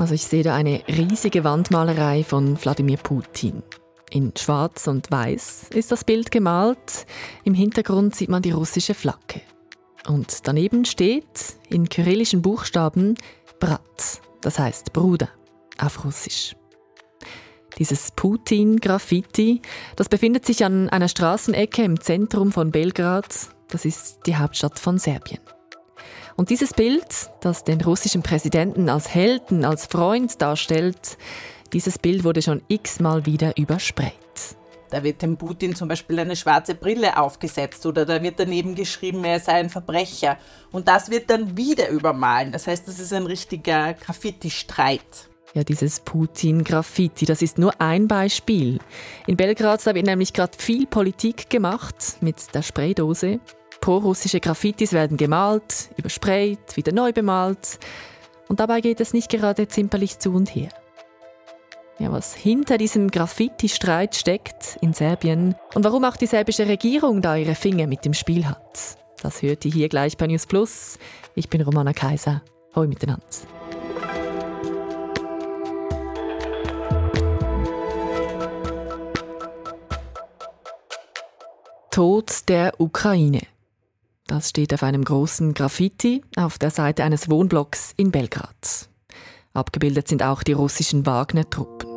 Also ich sehe da eine riesige Wandmalerei von Wladimir Putin. In Schwarz und Weiß ist das Bild gemalt. Im Hintergrund sieht man die russische Flagge. Und daneben steht in kyrillischen Buchstaben Brat, das heißt Bruder auf Russisch. Dieses Putin-Graffiti, das befindet sich an einer Straßenecke im Zentrum von Belgrad. Das ist die Hauptstadt von Serbien. Und dieses Bild, das den russischen Präsidenten als Helden, als Freund darstellt, dieses Bild wurde schon x-mal wieder übersprayt. Da wird dem Putin zum Beispiel eine schwarze Brille aufgesetzt oder da wird daneben geschrieben, er sei ein Verbrecher. Und das wird dann wieder übermalen. Das heißt, das ist ein richtiger Graffiti-Streit. Ja, dieses Putin-Graffiti, das ist nur ein Beispiel. In Belgrad wird nämlich gerade viel Politik gemacht mit der Spraydose. Pro-russische Graffitis werden gemalt, übersprayt, wieder neu bemalt. Und dabei geht es nicht gerade zimperlich zu und her. Ja, was hinter diesem Graffiti-Streit steckt in Serbien und warum auch die serbische Regierung da ihre Finger mit dem Spiel hat, das hört ihr hier gleich bei News Plus. Ich bin Romana Kaiser. Hoi miteinander. Tod der Ukraine. Das steht auf einem großen Graffiti auf der Seite eines Wohnblocks in Belgrad. Abgebildet sind auch die russischen Wagner-Truppen.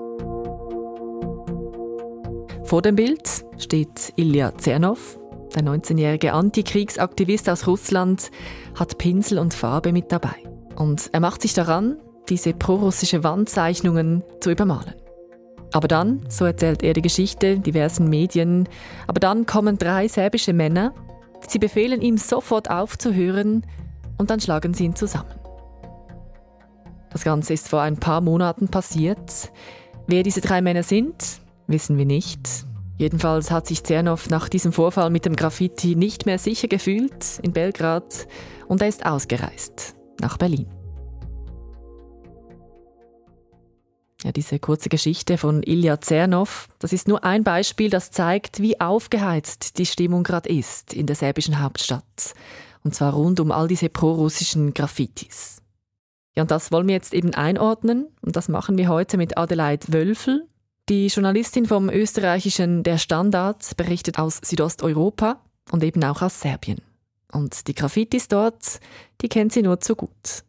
Vor dem Bild steht Ilya Zernov. Der 19-jährige Antikriegsaktivist aus Russland hat Pinsel und Farbe mit dabei. Und er macht sich daran, diese prorussische Wandzeichnungen zu übermalen. Aber dann, so erzählt er die Geschichte diversen Medien, aber dann kommen drei serbische Männer, sie befehlen ihm sofort aufzuhören und dann schlagen sie ihn zusammen. Das Ganze ist vor ein paar Monaten passiert. Wer diese drei Männer sind, wissen wir nicht. Jedenfalls hat sich Zernov nach diesem Vorfall mit dem Graffiti nicht mehr sicher gefühlt in Belgrad und er ist ausgereist nach Berlin. Ja, diese kurze Geschichte von Ilya Zernov, das ist nur ein Beispiel, das zeigt, wie aufgeheizt die Stimmung gerade ist in der serbischen Hauptstadt. Und zwar rund um all diese prorussischen Graffitis. Ja, und das wollen wir jetzt eben einordnen. Und das machen wir heute mit Adelheid Wölfel. Die Journalistin vom österreichischen Der Standard berichtet aus Südosteuropa und eben auch aus Serbien. Und die Graffitis dort, die kennt sie nur zu gut.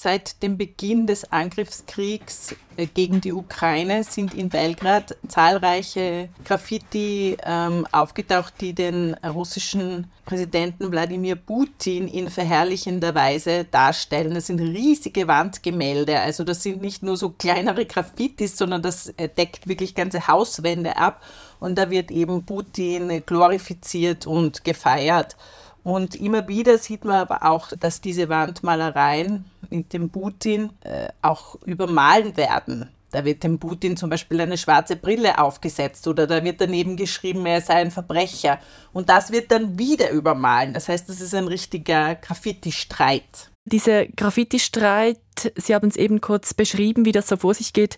Seit dem Beginn des Angriffskriegs äh, gegen die Ukraine sind in Belgrad zahlreiche Graffiti ähm, aufgetaucht, die den russischen Präsidenten Wladimir Putin in verherrlichender Weise darstellen. Das sind riesige Wandgemälde. Also das sind nicht nur so kleinere Graffitis, sondern das äh, deckt wirklich ganze Hauswände ab. Und da wird eben Putin glorifiziert und gefeiert. Und immer wieder sieht man aber auch, dass diese Wandmalereien mit dem Putin äh, auch übermalen werden. Da wird dem Putin zum Beispiel eine schwarze Brille aufgesetzt oder da wird daneben geschrieben, er sei ein Verbrecher. Und das wird dann wieder übermalen. Das heißt, das ist ein richtiger Graffiti-Streit. Dieser Graffiti-Streit, Sie haben es eben kurz beschrieben, wie das so vor sich geht.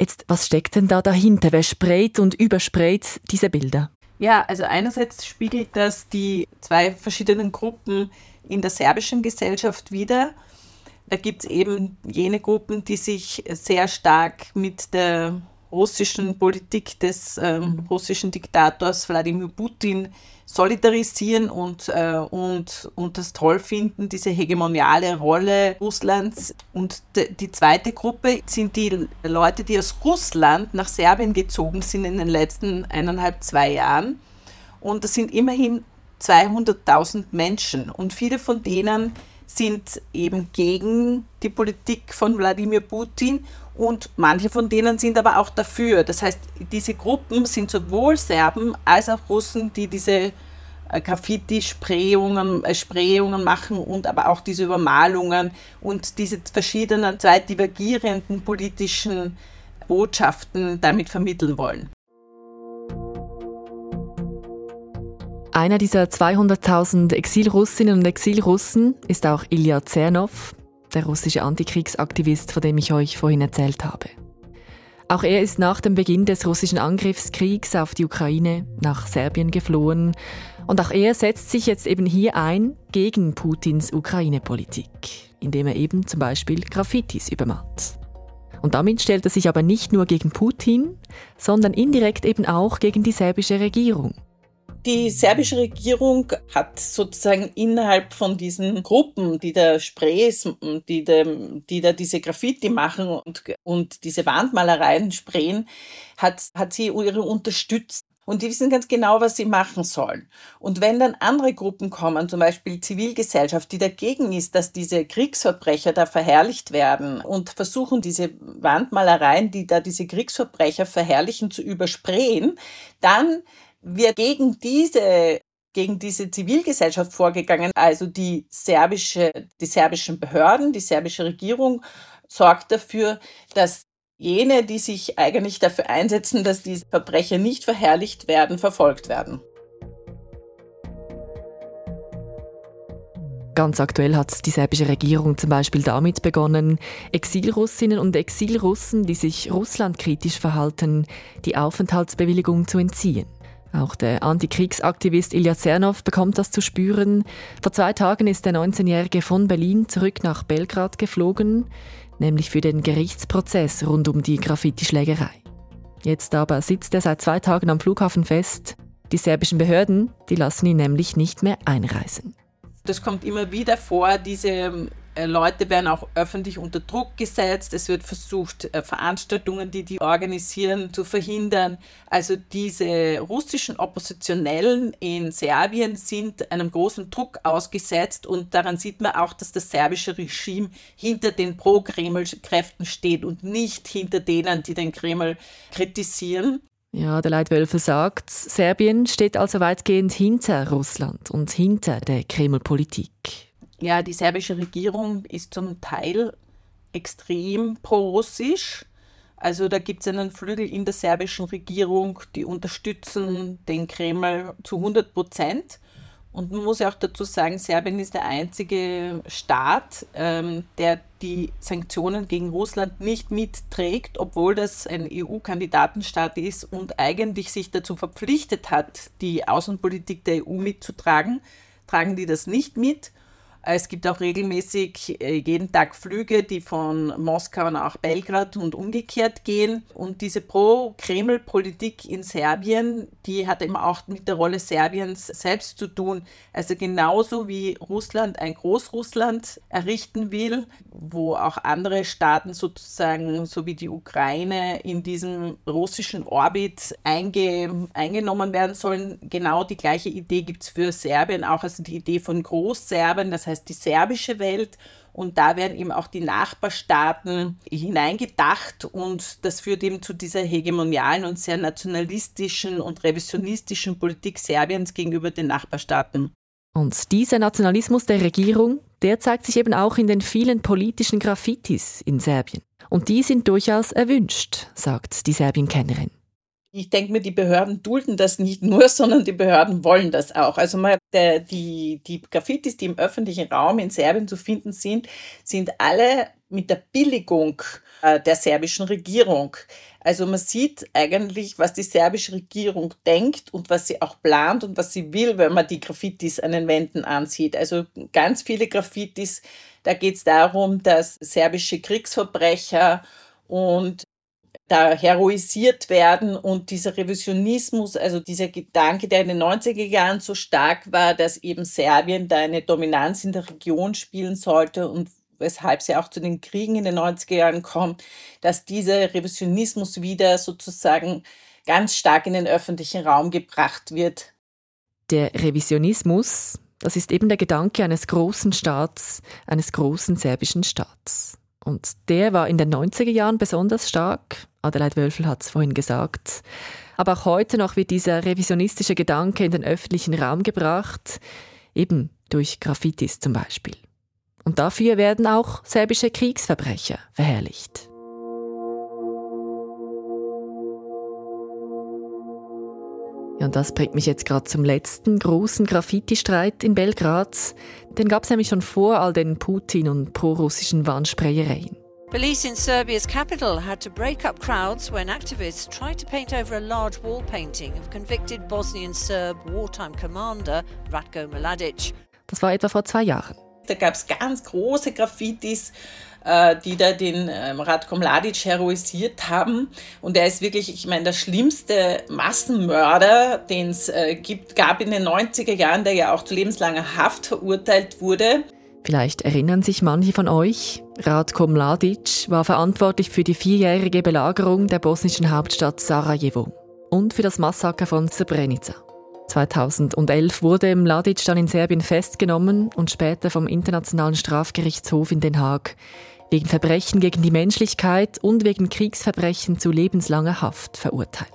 Jetzt, was steckt denn da dahinter? Wer sprayt und übersprayt diese Bilder? Ja, also einerseits spiegelt das die zwei verschiedenen Gruppen in der serbischen Gesellschaft wider. Da gibt es eben jene Gruppen, die sich sehr stark mit der russischen Politik des ähm, russischen Diktators Wladimir Putin solidarisieren und, äh, und, und das toll finden, diese hegemoniale Rolle Russlands. Und die zweite Gruppe sind die Leute, die aus Russland nach Serbien gezogen sind in den letzten eineinhalb, zwei Jahren. Und das sind immerhin 200.000 Menschen. Und viele von denen sind eben gegen die Politik von Wladimir Putin und manche von denen sind aber auch dafür. Das heißt, diese Gruppen sind sowohl Serben als auch Russen, die diese äh, Graffiti-Sprayungen äh, machen und aber auch diese Übermalungen und diese verschiedenen zwei divergierenden politischen Botschaften damit vermitteln wollen. Einer dieser 200.000 Exilrussinnen und Exilrussen ist auch Ilya Zernov, der russische Antikriegsaktivist, von dem ich euch vorhin erzählt habe. Auch er ist nach dem Beginn des russischen Angriffskriegs auf die Ukraine nach Serbien geflohen und auch er setzt sich jetzt eben hier ein gegen Putins Ukraine-Politik, indem er eben zum Beispiel Graffitis übermalt. Und damit stellt er sich aber nicht nur gegen Putin, sondern indirekt eben auch gegen die serbische Regierung. Die serbische Regierung hat sozusagen innerhalb von diesen Gruppen, die da Sprays, die da, die da diese Graffiti machen und, und diese Wandmalereien sprayen, hat, hat sie ihre unterstützt. Und die wissen ganz genau, was sie machen sollen. Und wenn dann andere Gruppen kommen, zum Beispiel Zivilgesellschaft, die dagegen ist, dass diese Kriegsverbrecher da verherrlicht werden und versuchen, diese Wandmalereien, die da diese Kriegsverbrecher verherrlichen, zu übersprayen, dann wird gegen diese gegen diese Zivilgesellschaft vorgegangen, also die serbische, die serbischen Behörden, die serbische Regierung sorgt dafür, dass jene, die sich eigentlich dafür einsetzen, dass diese Verbrecher nicht verherrlicht werden, verfolgt werden. Ganz aktuell hat die serbische Regierung zum Beispiel damit begonnen, Exilrussinnen und Exilrussen, die sich russlandkritisch verhalten, die Aufenthaltsbewilligung zu entziehen. Auch der Antikriegsaktivist Ilya Zernov bekommt das zu spüren. Vor zwei Tagen ist der 19-Jährige von Berlin zurück nach Belgrad geflogen, nämlich für den Gerichtsprozess rund um die Graffiti-Schlägerei. Jetzt aber sitzt er seit zwei Tagen am Flughafen fest. Die serbischen Behörden, die lassen ihn nämlich nicht mehr einreisen. Das kommt immer wieder vor, diese Leute werden auch öffentlich unter Druck gesetzt. Es wird versucht, äh, Veranstaltungen, die die organisieren, zu verhindern. Also diese russischen Oppositionellen in Serbien sind einem großen Druck ausgesetzt und daran sieht man auch, dass das serbische Regime hinter den Pro-Kreml-Kräften steht und nicht hinter denen, die den Kreml kritisieren. Ja, der Leitwölfe sagt, Serbien steht also weitgehend hinter Russland und hinter der Kreml-Politik ja, die serbische Regierung ist zum Teil extrem pro-russisch. Also da gibt es einen Flügel in der serbischen Regierung, die unterstützen den Kreml zu 100 Prozent. Und man muss ja auch dazu sagen, Serbien ist der einzige Staat, ähm, der die Sanktionen gegen Russland nicht mitträgt, obwohl das ein EU-Kandidatenstaat ist und eigentlich sich dazu verpflichtet hat, die Außenpolitik der EU mitzutragen, tragen die das nicht mit. Es gibt auch regelmäßig äh, jeden Tag Flüge, die von Moskau nach Belgrad und umgekehrt gehen. Und diese Pro-Kreml-Politik in Serbien, die hat eben auch mit der Rolle Serbiens selbst zu tun. Also genauso wie Russland ein Großrussland errichten will, wo auch andere Staaten sozusagen, so wie die Ukraine, in diesem russischen Orbit einge eingenommen werden sollen. Genau die gleiche Idee gibt es für Serbien auch, also die Idee von Großserbien, das heißt heißt die serbische Welt. Und da werden eben auch die Nachbarstaaten hineingedacht und das führt eben zu dieser hegemonialen und sehr nationalistischen und revisionistischen Politik Serbiens gegenüber den Nachbarstaaten. Und dieser Nationalismus der Regierung, der zeigt sich eben auch in den vielen politischen Graffitis in Serbien. Und die sind durchaus erwünscht, sagt die Serbien-Kennerin ich denke mir, die Behörden dulden das nicht nur, sondern die Behörden wollen das auch. Also mal der, die, die Graffitis, die im öffentlichen Raum in Serbien zu finden sind, sind alle mit der Billigung äh, der serbischen Regierung. Also man sieht eigentlich, was die serbische Regierung denkt und was sie auch plant und was sie will, wenn man die Graffitis an den Wänden ansieht. Also ganz viele Graffitis, da geht es darum, dass serbische Kriegsverbrecher und da heroisiert werden und dieser Revisionismus, also dieser Gedanke, der in den 90er Jahren so stark war, dass eben Serbien da eine Dominanz in der Region spielen sollte und weshalb sie auch zu den Kriegen in den 90er Jahren kommt, dass dieser Revisionismus wieder sozusagen ganz stark in den öffentlichen Raum gebracht wird. Der Revisionismus, das ist eben der Gedanke eines großen Staats, eines großen serbischen Staats. Und der war in den 90er Jahren besonders stark. Adelheid Wölfel hat es vorhin gesagt. Aber auch heute noch wird dieser revisionistische Gedanke in den öffentlichen Raum gebracht, eben durch Graffitis zum Beispiel. Und dafür werden auch serbische Kriegsverbrecher verherrlicht. Ja, und das bringt mich jetzt gerade zum letzten großen Graffiti-Streit in Belgrad. Den gab es nämlich schon vor all den Putin- und prorussischen Warnsprayereien. Police in Serbia's capital had to break up crowds when activists tried to paint over a large wall painting of convicted Bosnian Serb wartime commander Ratko Mladic. Das war etwa vor zwei Jahren. Da gab es ganz große Graffitis, äh, die da den ähm, Radko Mladic heroisiert haben. Und er ist wirklich, ich meine, der schlimmste Massenmörder, den es äh, gab in den 90er Jahren, der ja auch zu lebenslanger Haft verurteilt wurde. Vielleicht erinnern sich manche von euch. Radko Mladic war verantwortlich für die vierjährige Belagerung der bosnischen Hauptstadt Sarajevo und für das Massaker von Srebrenica. 2011 wurde Mladic dann in Serbien festgenommen und später vom Internationalen Strafgerichtshof in Den Haag wegen Verbrechen gegen die Menschlichkeit und wegen Kriegsverbrechen zu lebenslanger Haft verurteilt.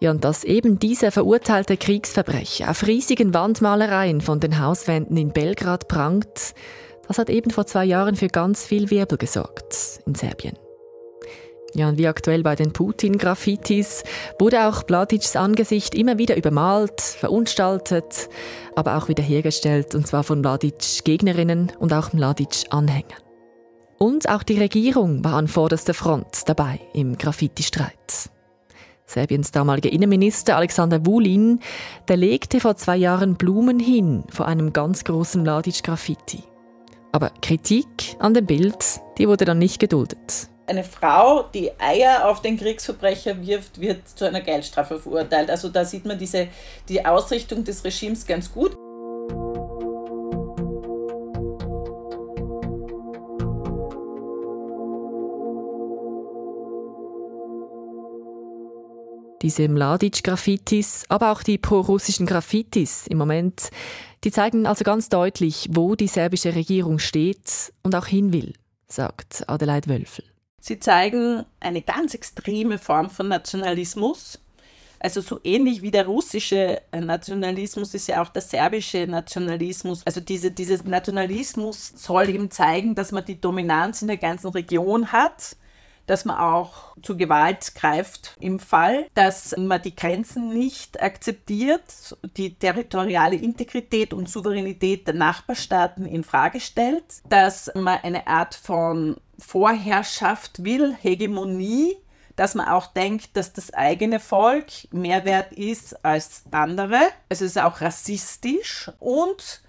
Ja, und dass eben dieser verurteilte Kriegsverbrecher auf riesigen Wandmalereien von den Hauswänden in Belgrad prangt, das hat eben vor zwei Jahren für ganz viel Wirbel gesorgt in Serbien. Ja, und wie aktuell bei den Putin-Graffitis wurde auch Bladics Angesicht immer wieder übermalt, verunstaltet, aber auch wiederhergestellt, und zwar von Mladic-Gegnerinnen und auch Mladic-Anhängern. Und auch die Regierung war an vorderster Front dabei im Graffiti-Streit. Serbiens damaliger Innenminister Alexander Vulin, der legte vor zwei Jahren Blumen hin vor einem ganz großen Mladic-Graffiti. Aber Kritik an dem Bild, die wurde dann nicht geduldet eine Frau, die Eier auf den Kriegsverbrecher wirft, wird zu einer Geldstrafe verurteilt. Also da sieht man diese, die Ausrichtung des Regimes ganz gut. Diese Mladic-Graffitis, aber auch die pro-russischen Graffitis im Moment, die zeigen also ganz deutlich, wo die serbische Regierung steht und auch hin will, sagt Adelheid Wölfel. Sie zeigen eine ganz extreme Form von Nationalismus. Also so ähnlich wie der russische Nationalismus ist ja auch der serbische Nationalismus. Also diese, dieser Nationalismus soll eben zeigen, dass man die Dominanz in der ganzen Region hat, dass man auch zu Gewalt greift im Fall, dass man die Grenzen nicht akzeptiert, die territoriale Integrität und Souveränität der Nachbarstaaten in Frage stellt, dass man eine Art von Vorherrschaft will, Hegemonie, dass man auch denkt, dass das eigene Volk mehr wert ist als andere. Es ist auch rassistisch und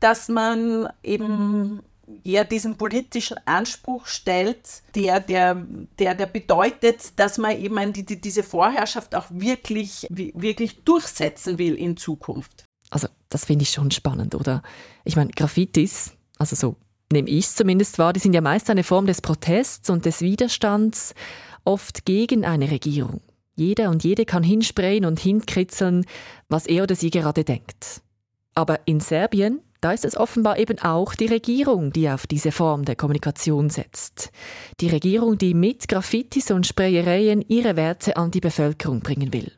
dass man eben eher diesen politischen Anspruch stellt, der, der, der, der bedeutet, dass man eben die, die, diese Vorherrschaft auch wirklich, wirklich durchsetzen will in Zukunft. Also das finde ich schon spannend, oder? Ich meine, Graffitis, also so nehme ich es zumindest wahr, die sind ja meist eine Form des Protests und des Widerstands, oft gegen eine Regierung. Jeder und jede kann hinsprayen und hinkritzeln, was er oder sie gerade denkt. Aber in Serbien, da ist es offenbar eben auch die Regierung, die auf diese Form der Kommunikation setzt. Die Regierung, die mit Graffitis und Sprayereien ihre Werte an die Bevölkerung bringen will.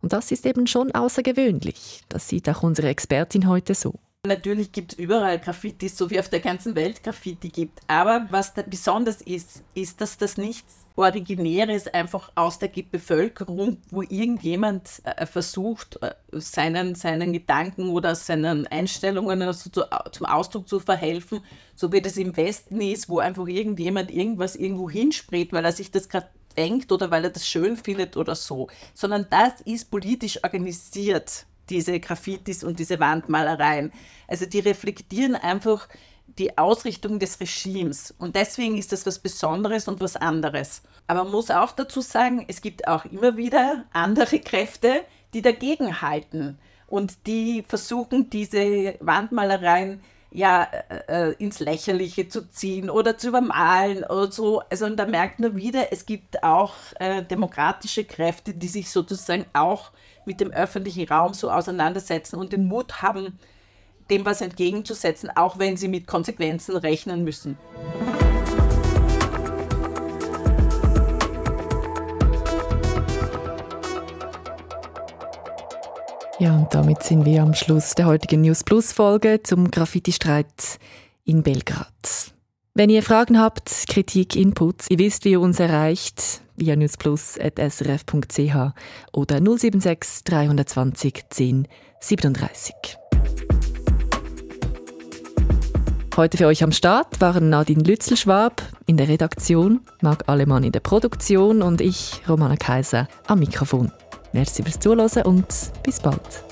Und das ist eben schon außergewöhnlich. Das sieht auch unsere Expertin heute so. Natürlich gibt es überall Graffiti, so wie auf der ganzen Welt Graffiti gibt. Aber was da besonders ist, ist, dass das nichts Originäres einfach aus der Bevölkerung, wo irgendjemand äh, versucht, äh, seinen, seinen Gedanken oder seinen Einstellungen also zu, zum Ausdruck zu verhelfen, so wie das im Westen ist, wo einfach irgendjemand irgendwas irgendwo hinspricht, weil er sich das gerade denkt oder weil er das schön findet oder so. Sondern das ist politisch organisiert diese Graffitis und diese Wandmalereien. Also die reflektieren einfach die Ausrichtung des Regimes. Und deswegen ist das was Besonderes und was anderes. Aber man muss auch dazu sagen, es gibt auch immer wieder andere Kräfte, die dagegen halten und die versuchen, diese Wandmalereien ja äh, äh ins Lächerliche zu ziehen oder zu übermalen oder so. Also und da merkt man wieder, es gibt auch äh, demokratische Kräfte, die sich sozusagen auch mit dem öffentlichen Raum so auseinandersetzen und den Mut haben, dem was entgegenzusetzen, auch wenn sie mit Konsequenzen rechnen müssen. Ja, und damit sind wir am Schluss der heutigen News Plus Folge zum Graffiti-Streit in Belgrad. Wenn ihr Fragen habt, Kritik, Inputs, ihr wisst, wie ihr uns erreicht, via newsplus.srf.ch oder 076 320 10 37. Heute für euch am Start waren Nadine Lützelschwab in der Redaktion, Marc Alemann in der Produktion und ich, Romana Kaiser, am Mikrofon. Merci fürs Zuhören und bis bald.